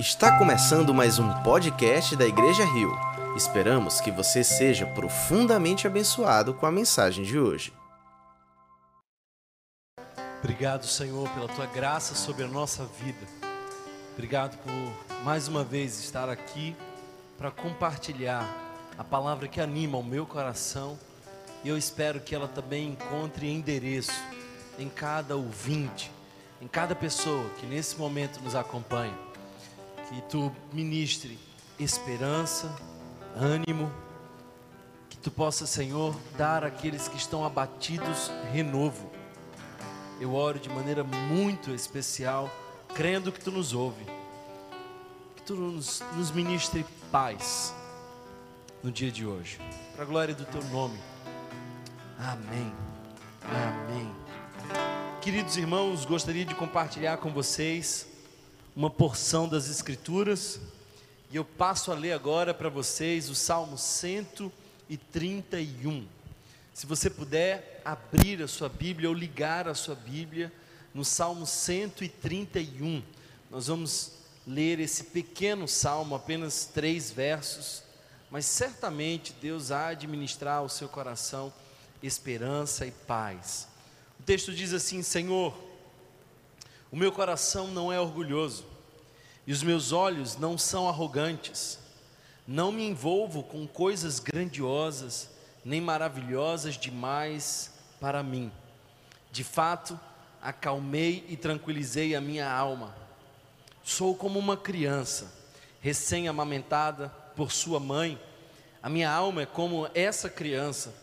Está começando mais um podcast da Igreja Rio. Esperamos que você seja profundamente abençoado com a mensagem de hoje. Obrigado, Senhor, pela tua graça sobre a nossa vida. Obrigado por mais uma vez estar aqui para compartilhar a palavra que anima o meu coração e eu espero que ela também encontre endereço em cada ouvinte, em cada pessoa que nesse momento nos acompanha. Que tu ministre esperança, ânimo, que tu possa, Senhor, dar àqueles que estão abatidos renovo. Eu oro de maneira muito especial, crendo que tu nos ouve, que tu nos, nos ministre paz no dia de hoje, para a glória do teu nome. Amém. Amém. Queridos irmãos, gostaria de compartilhar com vocês uma porção das Escrituras e eu passo a ler agora para vocês o Salmo 131. Se você puder abrir a sua Bíblia ou ligar a sua Bíblia no Salmo 131, nós vamos ler esse pequeno salmo, apenas três versos, mas certamente Deus há de ministrar ao seu coração esperança e paz. O texto diz assim: Senhor, o meu coração não é orgulhoso e os meus olhos não são arrogantes. Não me envolvo com coisas grandiosas nem maravilhosas demais para mim. De fato, acalmei e tranquilizei a minha alma. Sou como uma criança, recém-amamentada por sua mãe. A minha alma é como essa criança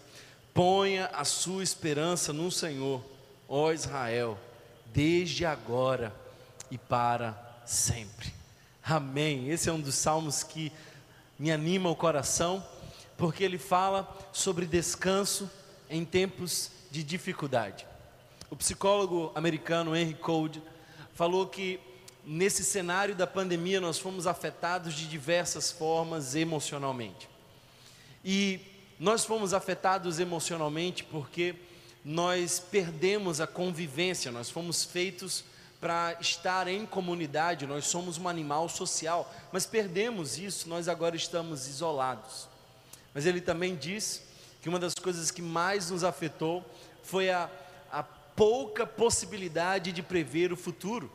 Ponha a sua esperança no Senhor, ó Israel, desde agora e para sempre. Amém. Esse é um dos salmos que me anima o coração, porque ele fala sobre descanso em tempos de dificuldade. O psicólogo americano Henry Code falou que nesse cenário da pandemia nós fomos afetados de diversas formas emocionalmente. E nós fomos afetados emocionalmente porque nós perdemos a convivência, nós fomos feitos para estar em comunidade, nós somos um animal social, mas perdemos isso, nós agora estamos isolados. Mas ele também diz que uma das coisas que mais nos afetou foi a, a pouca possibilidade de prever o futuro.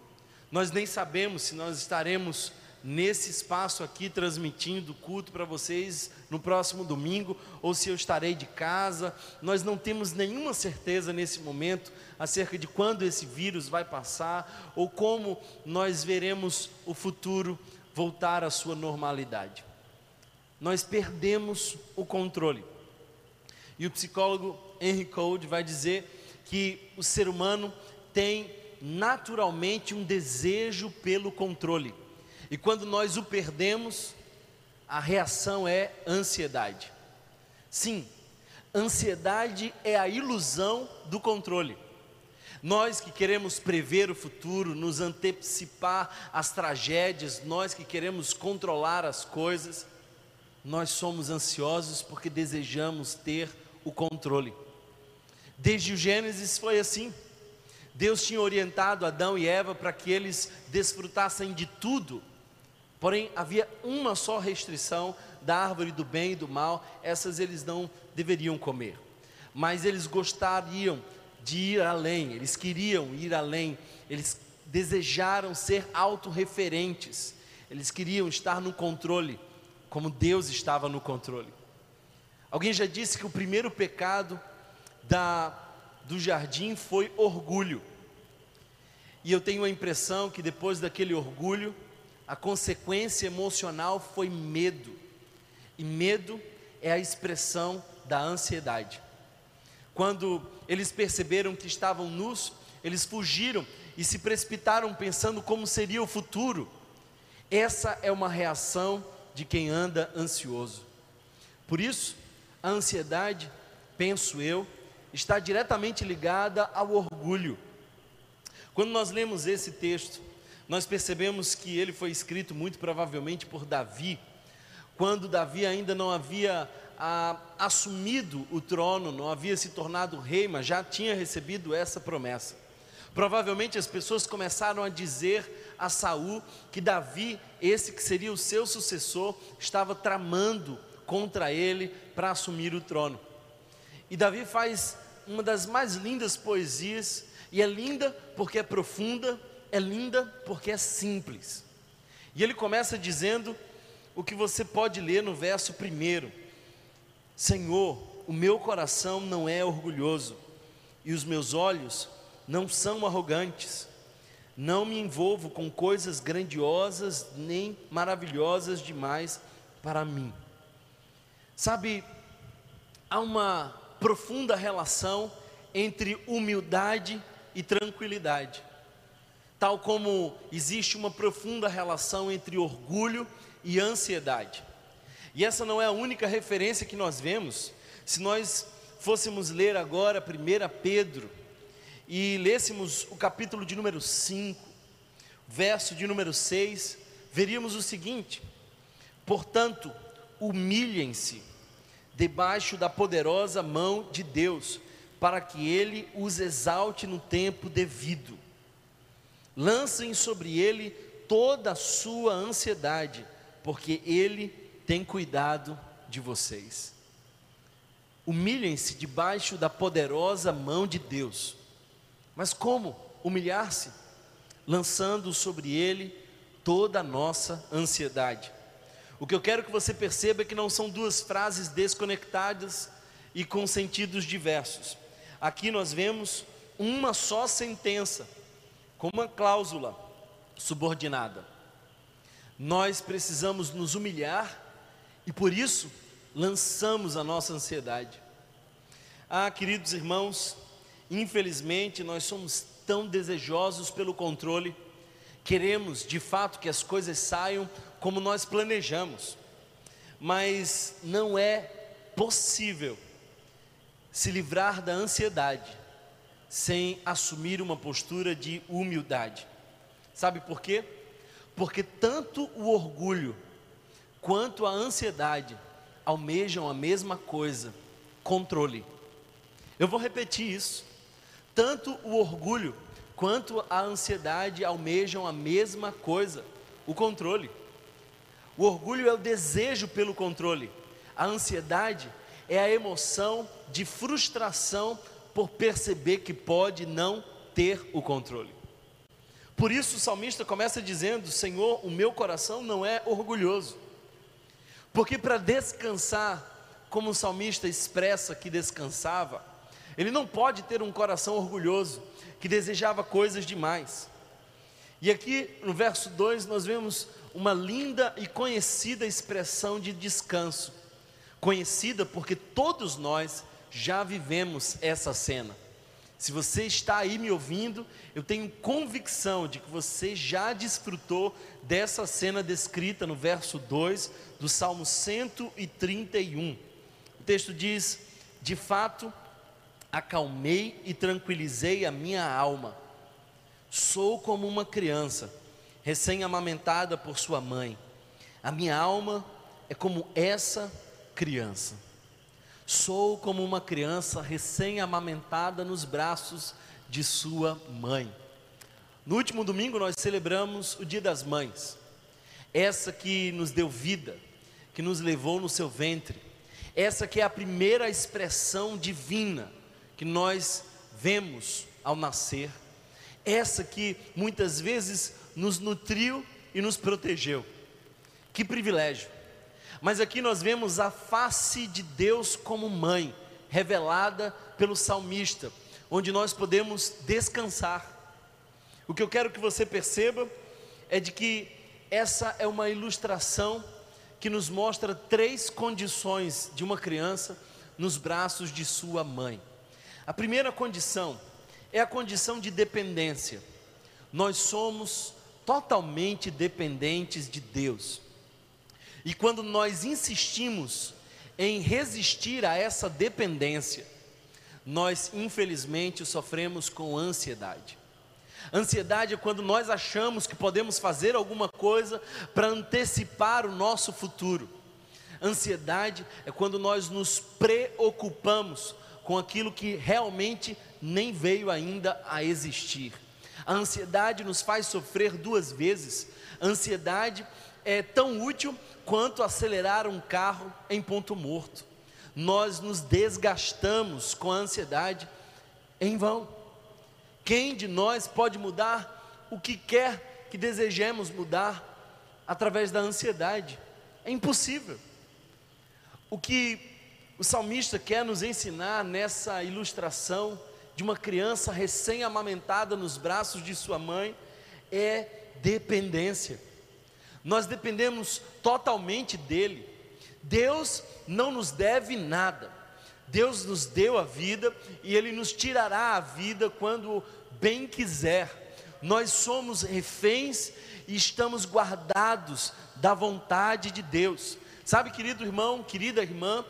Nós nem sabemos se nós estaremos nesse espaço aqui transmitindo culto para vocês no próximo domingo, ou se eu estarei de casa. Nós não temos nenhuma certeza nesse momento acerca de quando esse vírus vai passar ou como nós veremos o futuro voltar à sua normalidade. Nós perdemos o controle. E o psicólogo Henry Code vai dizer que o ser humano tem naturalmente um desejo pelo controle. E quando nós o perdemos, a reação é ansiedade. Sim, ansiedade é a ilusão do controle. Nós que queremos prever o futuro, nos antecipar as tragédias, nós que queremos controlar as coisas, nós somos ansiosos porque desejamos ter o controle. Desde o Gênesis foi assim. Deus tinha orientado Adão e Eva para que eles desfrutassem de tudo Porém, havia uma só restrição da árvore do bem e do mal, essas eles não deveriam comer. Mas eles gostariam de ir além, eles queriam ir além, eles desejaram ser autorreferentes, eles queriam estar no controle, como Deus estava no controle. Alguém já disse que o primeiro pecado da, do jardim foi orgulho. E eu tenho a impressão que depois daquele orgulho, a consequência emocional foi medo. E medo é a expressão da ansiedade. Quando eles perceberam que estavam nus, eles fugiram e se precipitaram pensando como seria o futuro. Essa é uma reação de quem anda ansioso. Por isso, a ansiedade, penso eu, está diretamente ligada ao orgulho. Quando nós lemos esse texto, nós percebemos que ele foi escrito muito provavelmente por Davi, quando Davi ainda não havia ah, assumido o trono, não havia se tornado rei, mas já tinha recebido essa promessa. Provavelmente as pessoas começaram a dizer a Saul que Davi, esse que seria o seu sucessor, estava tramando contra ele para assumir o trono. E Davi faz uma das mais lindas poesias, e é linda porque é profunda, é linda porque é simples. E ele começa dizendo o que você pode ler no verso primeiro: Senhor, o meu coração não é orgulhoso, e os meus olhos não são arrogantes. Não me envolvo com coisas grandiosas nem maravilhosas demais para mim. Sabe, há uma profunda relação entre humildade e tranquilidade. Tal como existe uma profunda relação entre orgulho e ansiedade. E essa não é a única referência que nós vemos. Se nós fôssemos ler agora 1 Pedro e lêssemos o capítulo de número 5, verso de número 6, veríamos o seguinte: Portanto, humilhem-se debaixo da poderosa mão de Deus, para que ele os exalte no tempo devido. Lancem sobre ele toda a sua ansiedade, porque ele tem cuidado de vocês. Humilhem-se debaixo da poderosa mão de Deus. Mas como humilhar-se? Lançando sobre ele toda a nossa ansiedade. O que eu quero que você perceba é que não são duas frases desconectadas e com sentidos diversos. Aqui nós vemos uma só sentença, com uma cláusula subordinada. Nós precisamos nos humilhar e por isso lançamos a nossa ansiedade. Ah, queridos irmãos, infelizmente nós somos tão desejosos pelo controle, queremos de fato que as coisas saiam como nós planejamos, mas não é possível se livrar da ansiedade sem assumir uma postura de humildade. Sabe por quê? Porque tanto o orgulho quanto a ansiedade almejam a mesma coisa: controle. Eu vou repetir isso. Tanto o orgulho quanto a ansiedade almejam a mesma coisa: o controle. O orgulho é o desejo pelo controle, a ansiedade é a emoção de frustração por perceber que pode não ter o controle. Por isso o salmista começa dizendo: Senhor, o meu coração não é orgulhoso. Porque para descansar, como o salmista expressa que descansava, ele não pode ter um coração orgulhoso, que desejava coisas demais. E aqui no verso 2 nós vemos uma linda e conhecida expressão de descanso. Conhecida porque todos nós já vivemos essa cena. Se você está aí me ouvindo, eu tenho convicção de que você já desfrutou dessa cena descrita no verso 2 do Salmo 131. O texto diz: De fato, acalmei e tranquilizei a minha alma. Sou como uma criança, recém-amamentada por sua mãe. A minha alma é como essa criança. Sou como uma criança recém-amamentada nos braços de sua mãe. No último domingo nós celebramos o Dia das Mães, essa que nos deu vida, que nos levou no seu ventre, essa que é a primeira expressão divina que nós vemos ao nascer, essa que muitas vezes nos nutriu e nos protegeu. Que privilégio! Mas aqui nós vemos a face de Deus como mãe, revelada pelo salmista, onde nós podemos descansar. O que eu quero que você perceba é de que essa é uma ilustração que nos mostra três condições de uma criança nos braços de sua mãe. A primeira condição é a condição de dependência. Nós somos totalmente dependentes de Deus. E quando nós insistimos em resistir a essa dependência, nós infelizmente sofremos com ansiedade. Ansiedade é quando nós achamos que podemos fazer alguma coisa para antecipar o nosso futuro. Ansiedade é quando nós nos preocupamos com aquilo que realmente nem veio ainda a existir. A ansiedade nos faz sofrer duas vezes. A ansiedade é tão útil quanto acelerar um carro em ponto morto. Nós nos desgastamos com a ansiedade em vão. Quem de nós pode mudar o que quer que desejemos mudar através da ansiedade? É impossível. O que o salmista quer nos ensinar nessa ilustração de uma criança recém-amamentada nos braços de sua mãe é dependência. Nós dependemos totalmente dele. Deus não nos deve nada. Deus nos deu a vida e ele nos tirará a vida quando bem quiser. Nós somos reféns e estamos guardados da vontade de Deus. Sabe, querido irmão, querida irmã,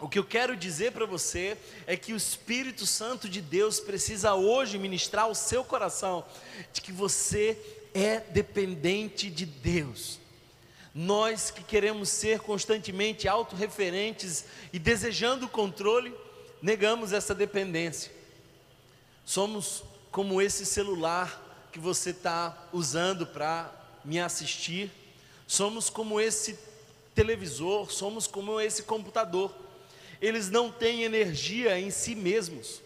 o que eu quero dizer para você é que o Espírito Santo de Deus precisa hoje ministrar o seu coração de que você é dependente de Deus. Nós que queremos ser constantemente autorreferentes e desejando o controle, negamos essa dependência. Somos como esse celular que você está usando para me assistir, somos como esse televisor, somos como esse computador. Eles não têm energia em si mesmos.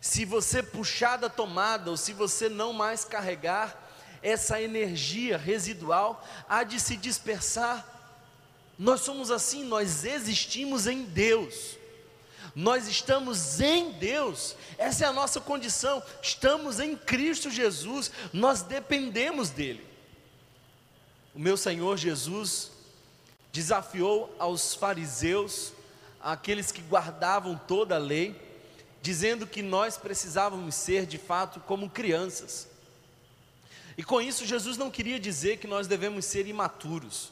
Se você puxar da tomada ou se você não mais carregar, essa energia residual há de se dispersar. Nós somos assim, nós existimos em Deus. Nós estamos em Deus, essa é a nossa condição. Estamos em Cristo Jesus, nós dependemos dEle. O meu Senhor Jesus desafiou aos fariseus, aqueles que guardavam toda a lei, dizendo que nós precisávamos ser de fato como crianças. E com isso, Jesus não queria dizer que nós devemos ser imaturos.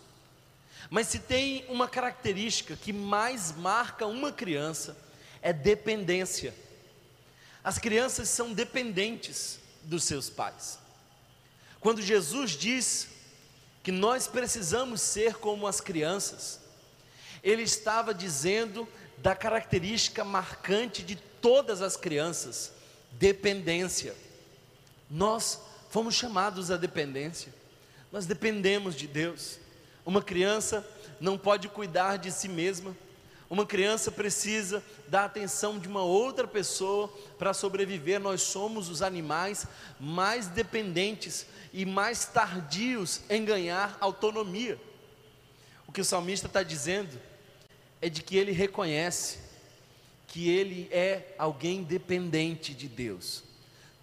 Mas se tem uma característica que mais marca uma criança, é dependência. As crianças são dependentes dos seus pais. Quando Jesus diz que nós precisamos ser como as crianças, ele estava dizendo da característica marcante de todas as crianças: dependência. Nós fomos chamados à dependência, nós dependemos de Deus. Uma criança não pode cuidar de si mesma, uma criança precisa da atenção de uma outra pessoa para sobreviver. Nós somos os animais mais dependentes e mais tardios em ganhar autonomia. O que o salmista está dizendo é de que ele reconhece que ele é alguém dependente de Deus,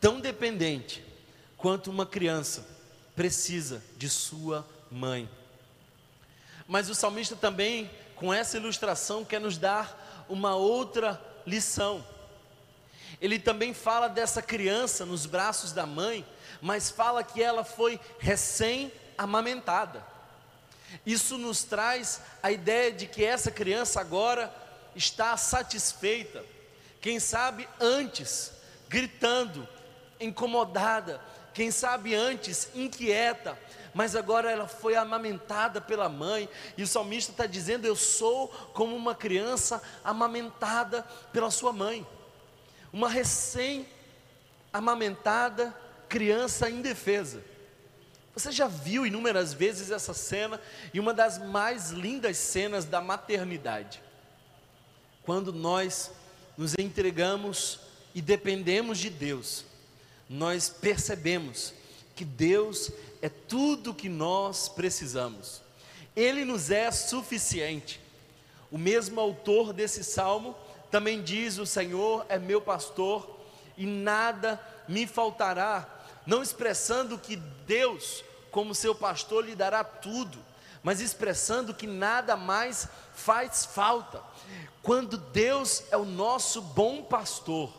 tão dependente quanto uma criança precisa de sua mãe. Mas o salmista também, com essa ilustração, quer nos dar uma outra lição. Ele também fala dessa criança nos braços da mãe, mas fala que ela foi recém-amamentada. Isso nos traz a ideia de que essa criança agora está satisfeita, quem sabe antes, gritando, incomodada, quem sabe antes inquieta, mas agora ela foi amamentada pela mãe, e o salmista está dizendo: Eu sou como uma criança amamentada pela sua mãe, uma recém-amamentada criança indefesa. Você já viu inúmeras vezes essa cena, e uma das mais lindas cenas da maternidade, quando nós nos entregamos e dependemos de Deus nós percebemos que Deus é tudo que nós precisamos, Ele nos é suficiente. O mesmo autor desse salmo também diz: O Senhor é meu pastor e nada me faltará, não expressando que Deus, como seu pastor, lhe dará tudo, mas expressando que nada mais faz falta. Quando Deus é o nosso bom pastor,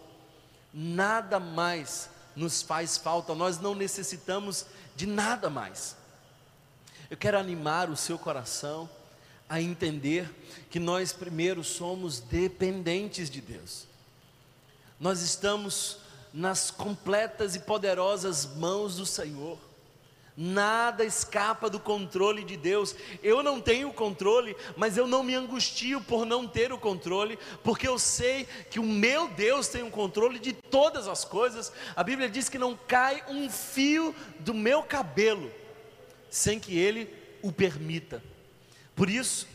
nada mais nos faz falta, nós não necessitamos de nada mais. Eu quero animar o seu coração a entender que nós primeiro somos dependentes de Deus. Nós estamos nas completas e poderosas mãos do Senhor. Nada escapa do controle de Deus. Eu não tenho controle, mas eu não me angustio por não ter o controle, porque eu sei que o meu Deus tem o controle de todas as coisas. A Bíblia diz que não cai um fio do meu cabelo sem que Ele o permita. Por isso,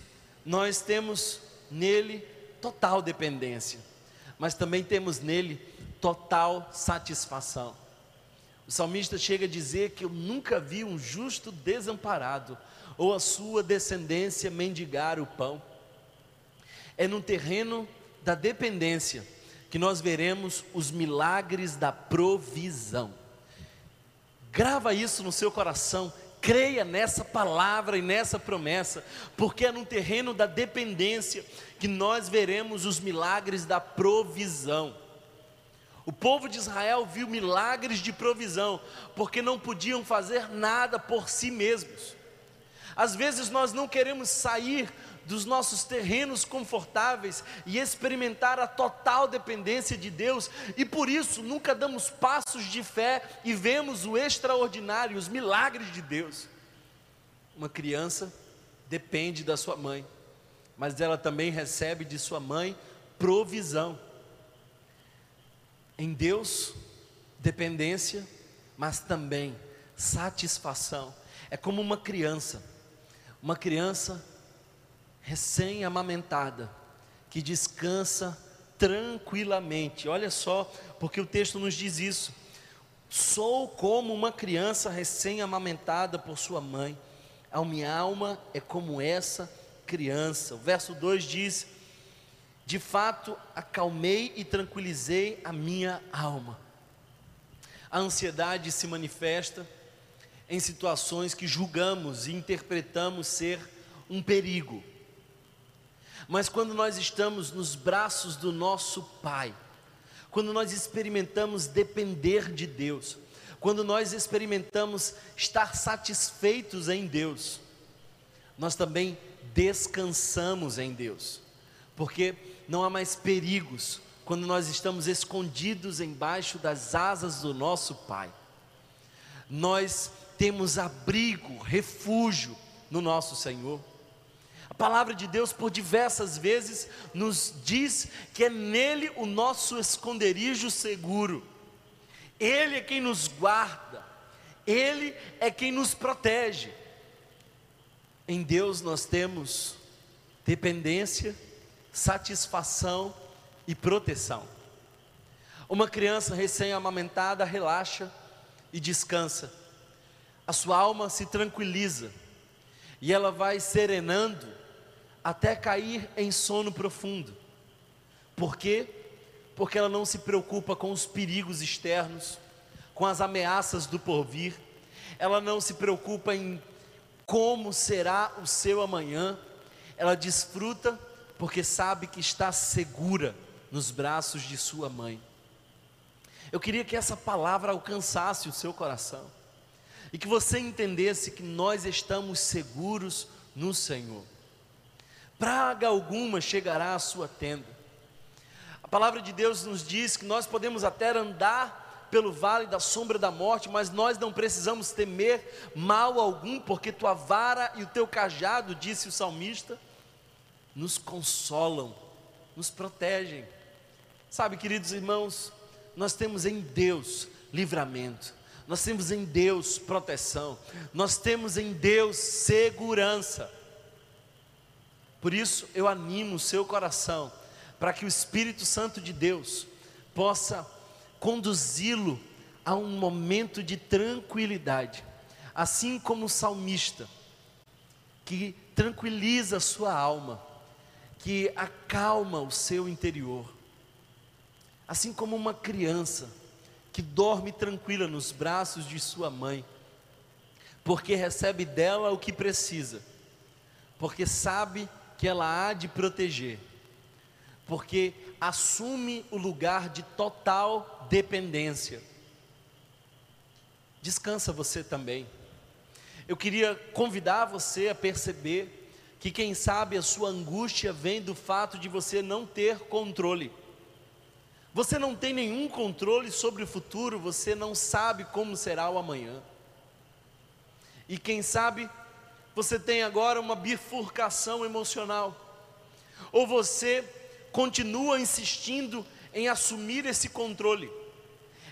nós temos nele total dependência, mas também temos nele total satisfação. O salmista chega a dizer que eu nunca vi um justo desamparado, ou a sua descendência mendigar o pão. É no terreno da dependência que nós veremos os milagres da provisão. Grava isso no seu coração, creia nessa palavra e nessa promessa, porque é no terreno da dependência que nós veremos os milagres da provisão. O povo de Israel viu milagres de provisão, porque não podiam fazer nada por si mesmos. Às vezes nós não queremos sair dos nossos terrenos confortáveis e experimentar a total dependência de Deus, e por isso nunca damos passos de fé e vemos o extraordinário, os milagres de Deus. Uma criança depende da sua mãe, mas ela também recebe de sua mãe provisão. Em Deus, dependência, mas também satisfação. É como uma criança, uma criança recém-amamentada, que descansa tranquilamente. Olha só, porque o texto nos diz isso. Sou como uma criança recém-amamentada por sua mãe, a minha alma é como essa criança. O verso 2 diz: de fato, acalmei e tranquilizei a minha alma. A ansiedade se manifesta em situações que julgamos e interpretamos ser um perigo. Mas quando nós estamos nos braços do nosso Pai, quando nós experimentamos depender de Deus, quando nós experimentamos estar satisfeitos em Deus, nós também descansamos em Deus, porque não há mais perigos quando nós estamos escondidos embaixo das asas do nosso Pai. Nós temos abrigo, refúgio no nosso Senhor. A palavra de Deus, por diversas vezes, nos diz que é nele o nosso esconderijo seguro. Ele é quem nos guarda, Ele é quem nos protege. Em Deus nós temos dependência satisfação e proteção. Uma criança recém-amamentada relaxa e descansa, a sua alma se tranquiliza e ela vai serenando até cair em sono profundo. Por quê? Porque ela não se preocupa com os perigos externos, com as ameaças do porvir, ela não se preocupa em como será o seu amanhã, ela desfruta porque sabe que está segura nos braços de sua mãe. Eu queria que essa palavra alcançasse o seu coração e que você entendesse que nós estamos seguros no Senhor. Praga alguma chegará à sua tenda. A palavra de Deus nos diz que nós podemos até andar pelo vale da sombra da morte, mas nós não precisamos temer mal algum, porque tua vara e o teu cajado, disse o salmista, nos consolam, nos protegem. Sabe, queridos irmãos, nós temos em Deus livramento, nós temos em Deus proteção, nós temos em Deus segurança. Por isso eu animo o seu coração para que o Espírito Santo de Deus possa conduzi-lo a um momento de tranquilidade, assim como o salmista que tranquiliza a sua alma que acalma o seu interior. Assim como uma criança que dorme tranquila nos braços de sua mãe, porque recebe dela o que precisa, porque sabe que ela há de proteger, porque assume o lugar de total dependência. Descansa você também. Eu queria convidar você a perceber que quem sabe a sua angústia vem do fato de você não ter controle. Você não tem nenhum controle sobre o futuro, você não sabe como será o amanhã. E quem sabe você tem agora uma bifurcação emocional, ou você continua insistindo em assumir esse controle,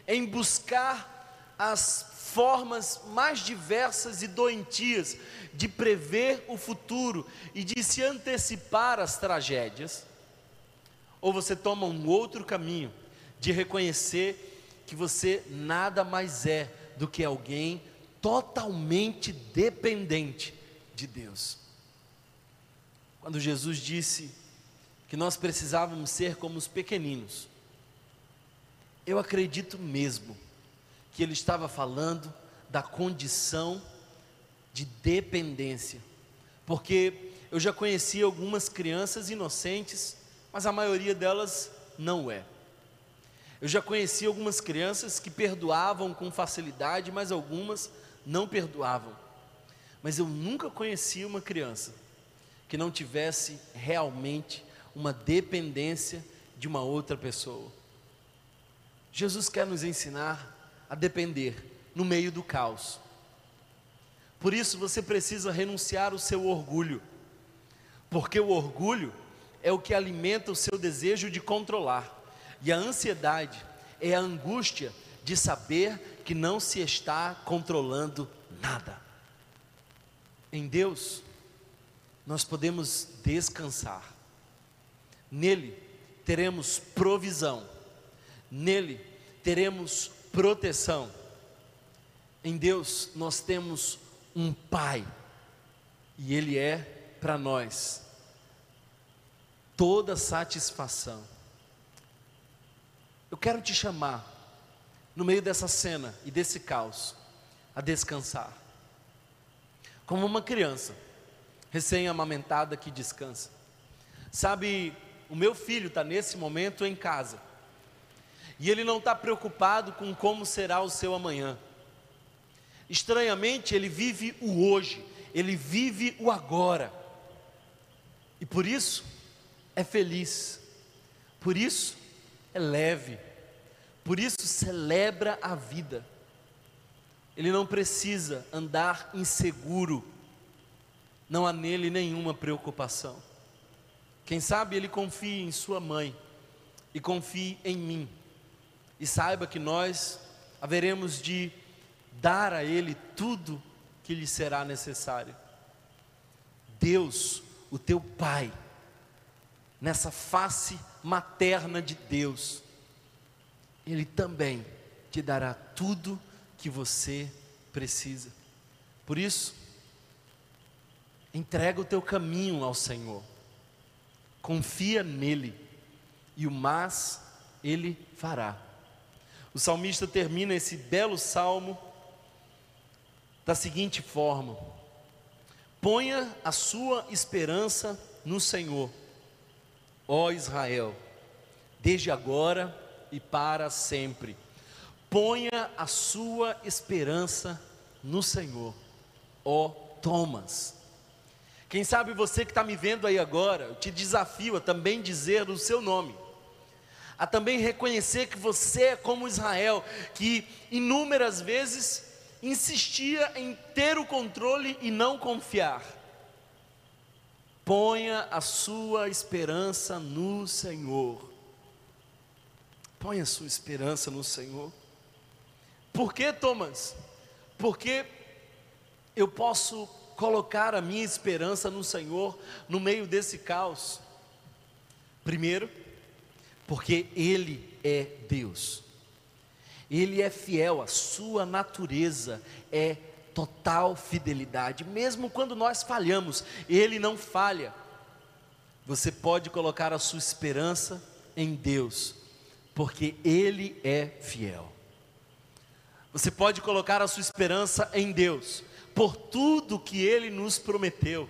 em buscar as formas mais diversas e doentias de prever o futuro e de se antecipar às tragédias, ou você toma um outro caminho de reconhecer que você nada mais é do que alguém totalmente dependente de Deus. Quando Jesus disse que nós precisávamos ser como os pequeninos, eu acredito mesmo que ele estava falando da condição de dependência, porque eu já conheci algumas crianças inocentes, mas a maioria delas não é. Eu já conheci algumas crianças que perdoavam com facilidade, mas algumas não perdoavam. Mas eu nunca conheci uma criança que não tivesse realmente uma dependência de uma outra pessoa. Jesus quer nos ensinar a depender no meio do caos. Por isso você precisa renunciar o seu orgulho, porque o orgulho é o que alimenta o seu desejo de controlar, e a ansiedade é a angústia de saber que não se está controlando nada. Em Deus, nós podemos descansar, nele teremos provisão, nele teremos proteção. Em Deus nós temos um Pai, e Ele é para nós toda satisfação. Eu quero te chamar, no meio dessa cena e desse caos, a descansar, como uma criança recém-amamentada que descansa. Sabe, o meu filho está nesse momento em casa, e ele não está preocupado com como será o seu amanhã. Estranhamente, ele vive o hoje, ele vive o agora, e por isso é feliz, por isso é leve, por isso celebra a vida. Ele não precisa andar inseguro, não há nele nenhuma preocupação. Quem sabe ele confie em sua mãe e confie em mim e saiba que nós haveremos de dar a Ele tudo que lhe será necessário. Deus, o teu Pai, nessa face materna de Deus, Ele também te dará tudo que você precisa. Por isso, entrega o teu caminho ao Senhor, confia nele, e o mais Ele fará. O salmista termina esse belo salmo da seguinte forma: Ponha a sua esperança no Senhor, ó Israel, desde agora e para sempre. Ponha a sua esperança no Senhor, ó Thomas. Quem sabe você que está me vendo aí agora, eu te desafio a também dizer o seu nome a também reconhecer que você é como Israel, que inúmeras vezes insistia em ter o controle e não confiar. Ponha a sua esperança no Senhor. Ponha a sua esperança no Senhor. Por que, Thomas? Porque eu posso colocar a minha esperança no Senhor no meio desse caos. Primeiro, porque Ele é Deus. Ele é fiel, a sua natureza é total fidelidade, mesmo quando nós falhamos, Ele não falha. Você pode colocar a sua esperança em Deus, porque Ele é fiel. Você pode colocar a sua esperança em Deus, por tudo que Ele nos prometeu.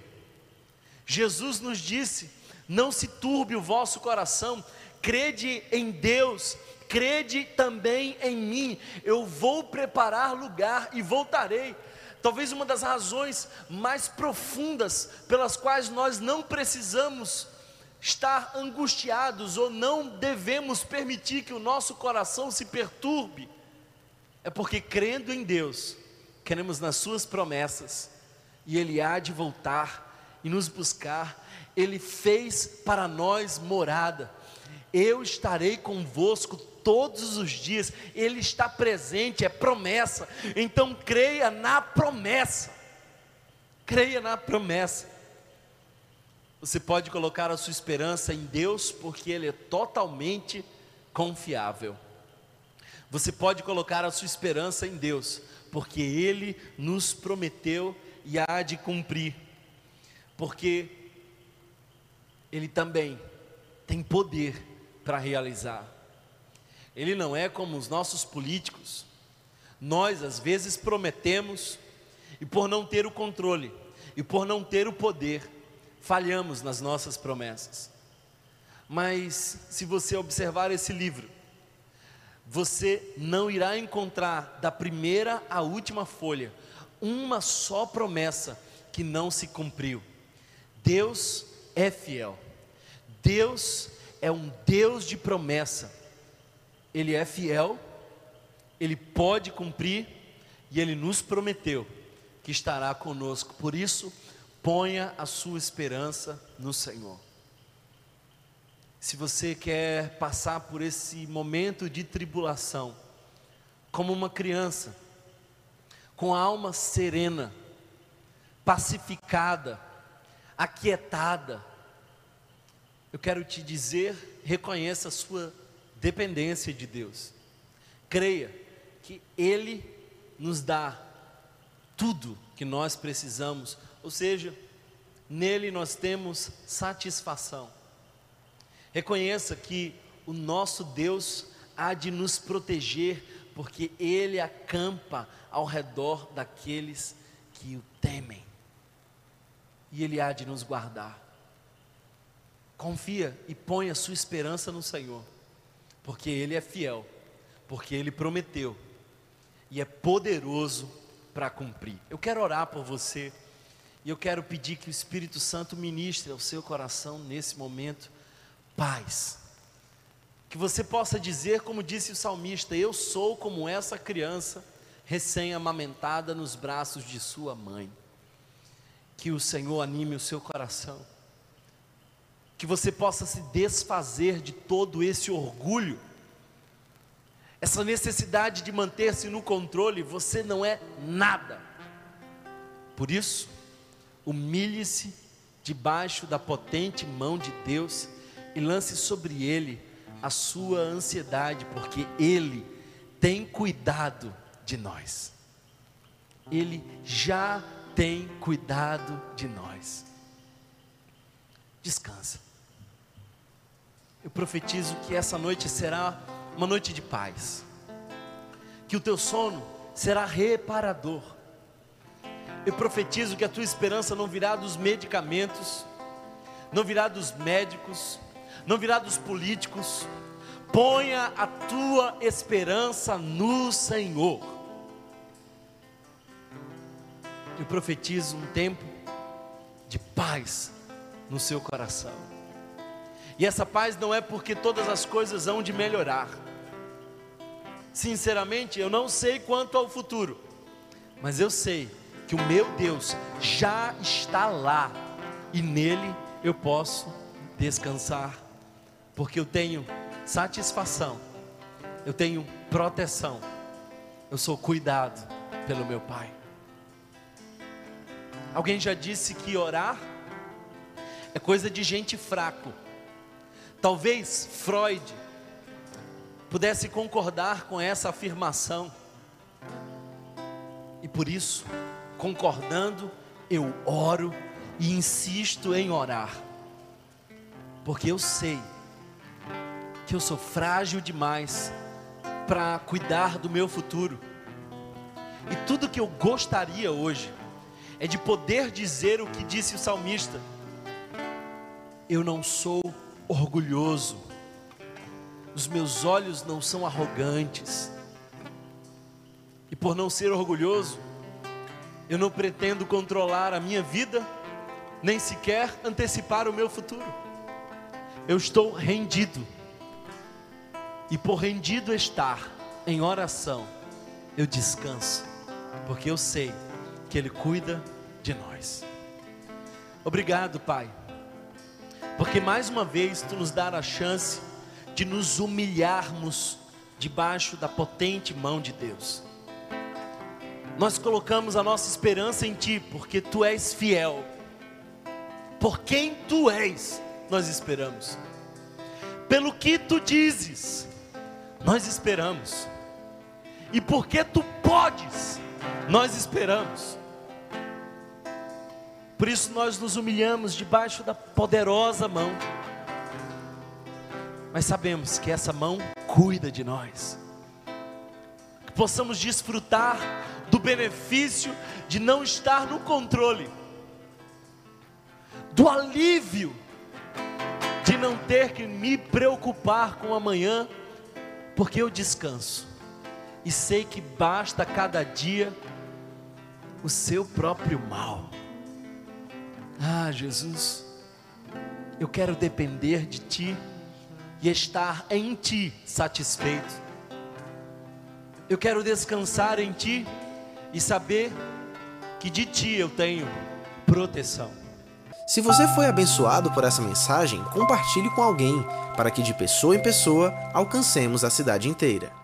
Jesus nos disse: Não se turbe o vosso coração, crede em Deus, crede também em mim. Eu vou preparar lugar e voltarei. Talvez uma das razões mais profundas pelas quais nós não precisamos estar angustiados ou não devemos permitir que o nosso coração se perturbe, é porque crendo em Deus, queremos nas Suas promessas, e Ele há de voltar e nos buscar. Ele fez para nós morada. Eu estarei convosco todos os dias. Ele está presente, é promessa. Então creia na promessa. Creia na promessa. Você pode colocar a sua esperança em Deus, porque Ele é totalmente confiável. Você pode colocar a sua esperança em Deus, porque Ele nos prometeu e há de cumprir, porque Ele também tem poder para realizar. Ele não é como os nossos políticos. Nós, às vezes, prometemos e, por não ter o controle e por não ter o poder, falhamos nas nossas promessas. Mas, se você observar esse livro, você não irá encontrar da primeira à última folha uma só promessa que não se cumpriu. Deus é fiel. Deus é um Deus de promessa. Ele é fiel, ele pode cumprir e ele nos prometeu que estará conosco. Por isso, ponha a sua esperança no Senhor. Se você quer passar por esse momento de tribulação, como uma criança, com a alma serena, pacificada, aquietada, eu quero te dizer, reconheça a sua dependência de Deus. Creia que Ele nos dá tudo que nós precisamos, ou seja, nele nós temos satisfação. Reconheça que o nosso Deus há de nos proteger, porque Ele acampa ao redor daqueles que o temem, e Ele há de nos guardar. Confia e ponha sua esperança no Senhor, porque Ele é fiel, porque Ele prometeu e é poderoso para cumprir. Eu quero orar por você e eu quero pedir que o Espírito Santo ministre ao seu coração nesse momento paz. Que você possa dizer, como disse o salmista: Eu sou como essa criança recém-amamentada nos braços de sua mãe. Que o Senhor anime o seu coração. Que você possa se desfazer de todo esse orgulho, essa necessidade de manter-se no controle. Você não é nada. Por isso, humilhe-se debaixo da potente mão de Deus e lance sobre ele a sua ansiedade, porque ele tem cuidado de nós. Ele já tem cuidado de nós. Descansa. Eu profetizo que essa noite será uma noite de paz. Que o teu sono será reparador. Eu profetizo que a tua esperança não virá dos medicamentos, não virá dos médicos, não virá dos políticos. Ponha a tua esperança no Senhor. Eu profetizo um tempo de paz no seu coração. E essa paz não é porque todas as coisas hão de melhorar. Sinceramente, eu não sei quanto ao futuro, mas eu sei que o meu Deus já está lá e nele eu posso descansar porque eu tenho satisfação, eu tenho proteção, eu sou cuidado pelo meu Pai. Alguém já disse que orar é coisa de gente fraco. Talvez Freud pudesse concordar com essa afirmação. E por isso, concordando, eu oro e insisto em orar. Porque eu sei que eu sou frágil demais para cuidar do meu futuro. E tudo que eu gostaria hoje é de poder dizer o que disse o salmista: Eu não sou orgulhoso, os meus olhos não são arrogantes, e por não ser orgulhoso, eu não pretendo controlar a minha vida, nem sequer antecipar o meu futuro. Eu estou rendido e por rendido estar em oração, eu descanso. porque eu sei que Ele cuida de nós. Obrigado, Pai, porque mais uma vez Tu nos dá a chance de nos humilharmos debaixo da potente mão de Deus. Nós colocamos a nossa esperança em Ti, porque Tu és fiel. Por quem Tu és, nós esperamos. Pelo que Tu dizes, nós esperamos. E porque Tu podes, nós esperamos. Por isso nós nos humilhamos debaixo da poderosa mão. Mas sabemos que essa mão cuida de nós. Que possamos desfrutar do benefício de não estar no controle, do alívio de não ter que me preocupar com amanhã, porque eu descanso e sei que basta cada dia o seu próprio mal. Ah, Jesus, eu quero depender de Ti e estar em Ti satisfeito. Eu quero descansar em Ti e saber que de Ti eu tenho proteção. Se você foi abençoado por essa mensagem, compartilhe com alguém, para que de pessoa em pessoa alcancemos a cidade inteira.